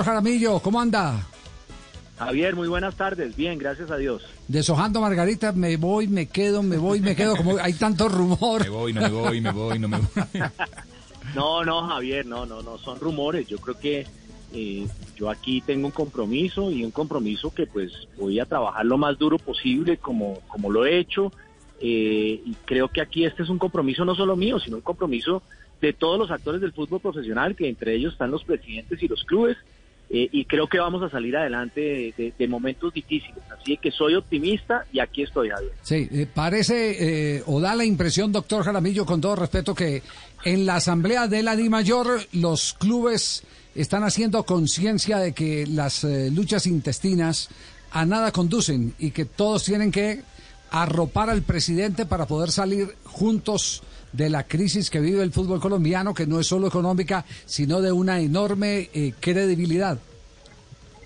Jaramillo, ¿cómo anda? Javier, muy buenas tardes. Bien, gracias a Dios. Deshojando Margarita, me voy, me quedo, me voy, me quedo, como hay tanto rumor. Me voy, no me voy, me voy, no me voy. no, no, Javier, no, no, no, son rumores. Yo creo que eh, yo aquí tengo un compromiso y un compromiso que pues voy a trabajar lo más duro posible como, como lo he hecho. Eh, y creo que aquí este es un compromiso no solo mío, sino un compromiso de todos los actores del fútbol profesional, que entre ellos están los presidentes y los clubes eh, y creo que vamos a salir adelante de, momentos difíciles. Así que soy optimista y aquí estoy, Javier. Sí, eh, parece eh, o da la impresión, doctor Jaramillo, con todo respeto, que en la asamblea de la DIMAYOR los clubes están haciendo conciencia de que las luchas intestinas a nada conducen y que todos tienen que arropar al presidente para poder salir juntos de la crisis que vive el fútbol colombiano, que no es solo económica, sino de una enorme eh, credibilidad.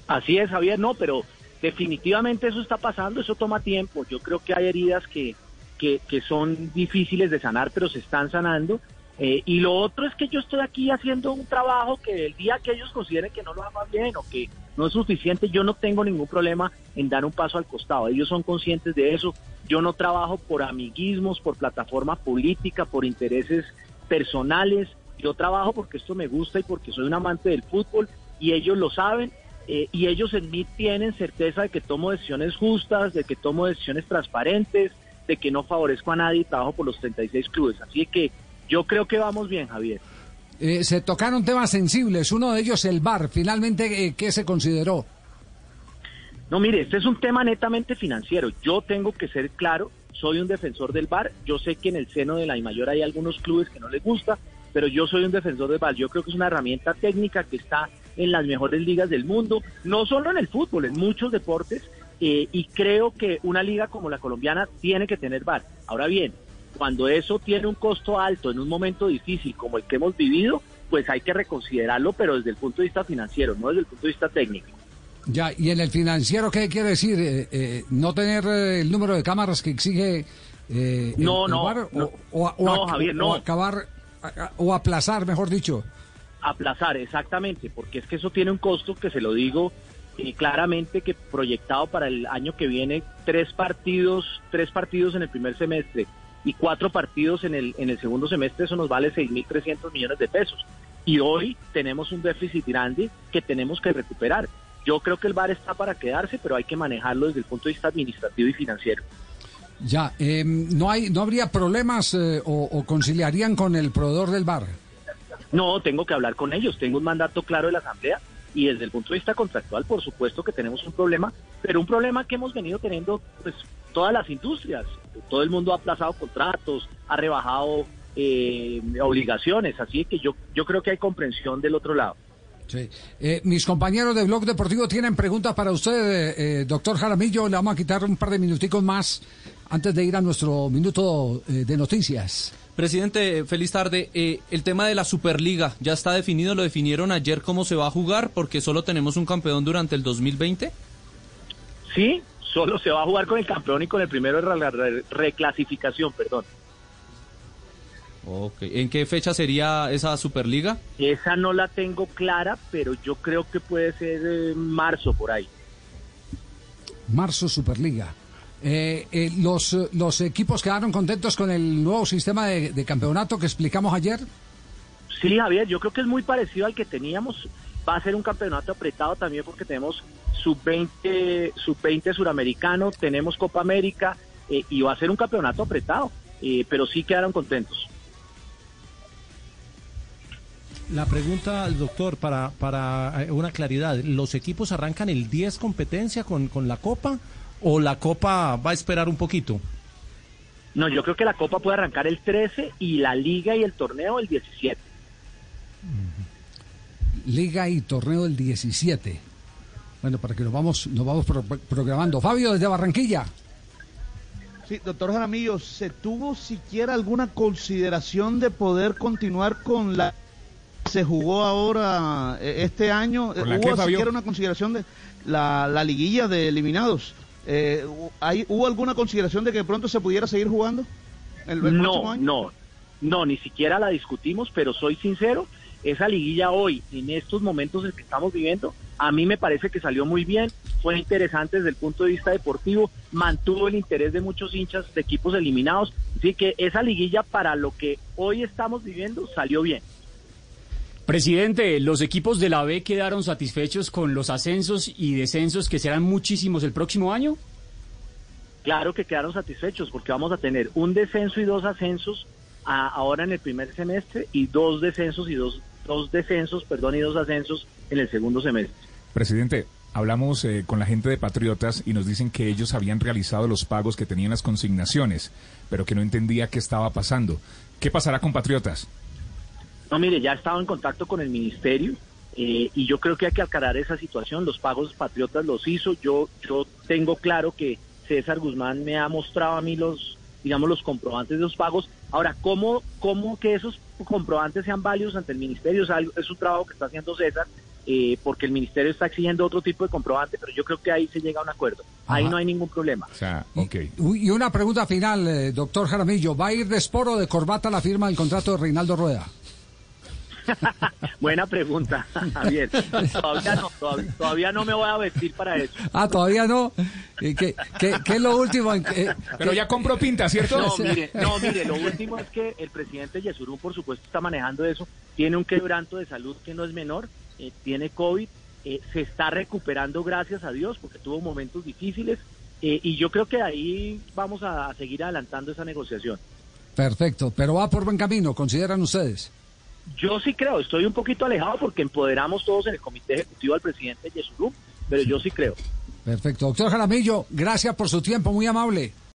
Así es, Javier, no, pero definitivamente eso está pasando, eso toma tiempo. Yo creo que hay heridas que, que, que son difíciles de sanar, pero se están sanando. Eh, y lo otro es que yo estoy aquí haciendo un trabajo que el día que ellos consideren que no lo haga bien o que no es suficiente, yo no tengo ningún problema en dar un paso al costado. Ellos son conscientes de eso. Yo no trabajo por amiguismos, por plataforma política, por intereses personales. Yo trabajo porque esto me gusta y porque soy un amante del fútbol y ellos lo saben eh, y ellos en mí tienen certeza de que tomo decisiones justas, de que tomo decisiones transparentes, de que no favorezco a nadie y trabajo por los 36 clubes. Así que yo creo que vamos bien, Javier. Eh, se tocaron temas sensibles, uno de ellos el VAR. Finalmente, eh, ¿qué se consideró? No, mire, este es un tema netamente financiero. Yo tengo que ser claro, soy un defensor del VAR. Yo sé que en el seno de la I mayor hay algunos clubes que no les gusta, pero yo soy un defensor del VAR. Yo creo que es una herramienta técnica que está en las mejores ligas del mundo, no solo en el fútbol, en muchos deportes. Eh, y creo que una liga como la colombiana tiene que tener VAR. Ahora bien, cuando eso tiene un costo alto en un momento difícil como el que hemos vivido, pues hay que reconsiderarlo, pero desde el punto de vista financiero, no desde el punto de vista técnico. Ya, y en el financiero, ¿qué quiere decir? Eh, eh, ¿No tener eh, el número de cámaras que exige no, no, o, Javier, no. acabar, o aplazar, mejor dicho? Aplazar, exactamente, porque es que eso tiene un costo que se lo digo claramente que proyectado para el año que viene, tres partidos, tres partidos en el primer semestre y cuatro partidos en el, en el segundo semestre, eso nos vale 6.300 millones de pesos. Y hoy tenemos un déficit grande que tenemos que recuperar. Yo creo que el VAR está para quedarse, pero hay que manejarlo desde el punto de vista administrativo y financiero. Ya, em, ¿no, hay, ¿no habría problemas eh, o, conciliarían con el proveedor del VAR? No, tengo que hablar con ellos. Tengo un mandato claro de la Asamblea y desde el punto de vista contractual, por supuesto que tenemos un problema, pero un problema que hemos venido teniendo pues todas las industrias. Todo el mundo ha aplazado contratos, ha rebajado eh, obligaciones, así que yo, yo creo que hay comprensión del otro lado. Sí. Eh, mis compañeros de Blog Deportivo tienen preguntas para usted, eh, doctor Jaramillo. Le vamos a quitar un par de minuticos más antes de ir a nuestro minuto de noticias. Presidente, feliz tarde. el tema de la Superliga, ¿ya está definido? ¿Lo definieron ayer cómo se va a jugar? Porque solo tenemos un campeón durante el 2020. Sí, solo se va a jugar con el campeón y con el primero de la reclasificación, perdón. Okay. ¿En qué fecha sería esa Superliga? Esa no la tengo clara, pero yo creo que puede ser marzo por ahí. Marzo Superliga. Eh, eh, los, ¿Los equipos quedaron contentos con el nuevo sistema de, campeonato que explicamos ayer? Sí, Javier, yo creo que es muy parecido al que teníamos. Va a ser un campeonato apretado también porque tenemos sub-20 sub-20 suramericano, tenemos Copa América eh, y va a ser un campeonato apretado, eh, pero sí quedaron contentos. La pregunta doctor para, para eh, una claridad, ¿los equipos arrancan el 10 competencia con, con la Copa o la Copa va a esperar un poquito? No, yo creo que la Copa puede arrancar el 13 y la Liga y el torneo el 17. Liga y torneo el 17. Bueno, para que nos vamos, nos vamos programando. Fabio, desde Barranquilla. Sí, doctor Jaramillo, ¿se tuvo siquiera alguna consideración de poder continuar con la se jugó ahora eh, este año? ¿Hubo siquiera una consideración de la, liguilla de eliminados? Eh, ¿Hubo alguna consideración de que de pronto se pudiera seguir jugando? El, no, no, no, ni siquiera la discutimos, pero soy sincero, esa liguilla hoy, en estos momentos en que estamos viviendo, a mí me parece que salió muy bien, fue interesante desde el punto de vista deportivo, mantuvo el interés de muchos hinchas de equipos eliminados, así que esa liguilla para lo que hoy estamos viviendo salió bien. Presidente, los equipos de la B quedaron satisfechos con los ascensos y descensos que serán muchísimos el próximo año. Claro que quedaron satisfechos porque vamos a tener un descenso y dos ascensos ahora en el primer semestre y dos descensos y dos, dos descensos, perdón, y dos ascensos en el segundo semestre. Presidente, hablamos eh, con la gente de Patriotas y nos dicen que ellos habían realizado los pagos que tenían las consignaciones, pero que no entendía qué estaba pasando. ¿Qué pasará con Patriotas? No, mire, ya he estado en contacto con el ministerio eh, y yo creo que hay que aclarar esa situación. Los pagos Patriotas los hizo. Yo, yo tengo claro que César Guzmán me ha mostrado a mí los, digamos, los comprobantes de los pagos. Ahora, ¿cómo, cómo que esos comprobantes sean válidos ante el ministerio? Es, algo, es un trabajo que está haciendo César, eh, porque el ministerio está exigiendo otro tipo de comprobante, pero yo creo que ahí se llega a un acuerdo. Ahí no hay ningún problema. y, una pregunta final, eh, doctor Jaramillo. ¿Va a ir de esporo de corbata la firma del contrato de Reinaldo Rueda? Buena pregunta, Javier. Todavía no, todavía, no me voy a vestir para eso. Ah, todavía no. ¿Qué, es lo último? Pero ya compró pinta, ¿cierto? No mire, no, mire, lo último es que el presidente Yesurún, por supuesto, está manejando eso. Tiene un quebranto de salud que no es menor, eh, tiene COVID, eh, se está recuperando, gracias a Dios, porque tuvo momentos difíciles. Eh, y yo creo que ahí vamos a seguir adelantando esa negociación. Perfecto, pero va por buen camino, consideran ustedes. Yo sí creo, estoy un poquito alejado porque empoderamos todos en el comité ejecutivo al presidente Yesurum, pero yo sí creo. Perfecto. Doctor Jaramillo, gracias por su tiempo, muy amable.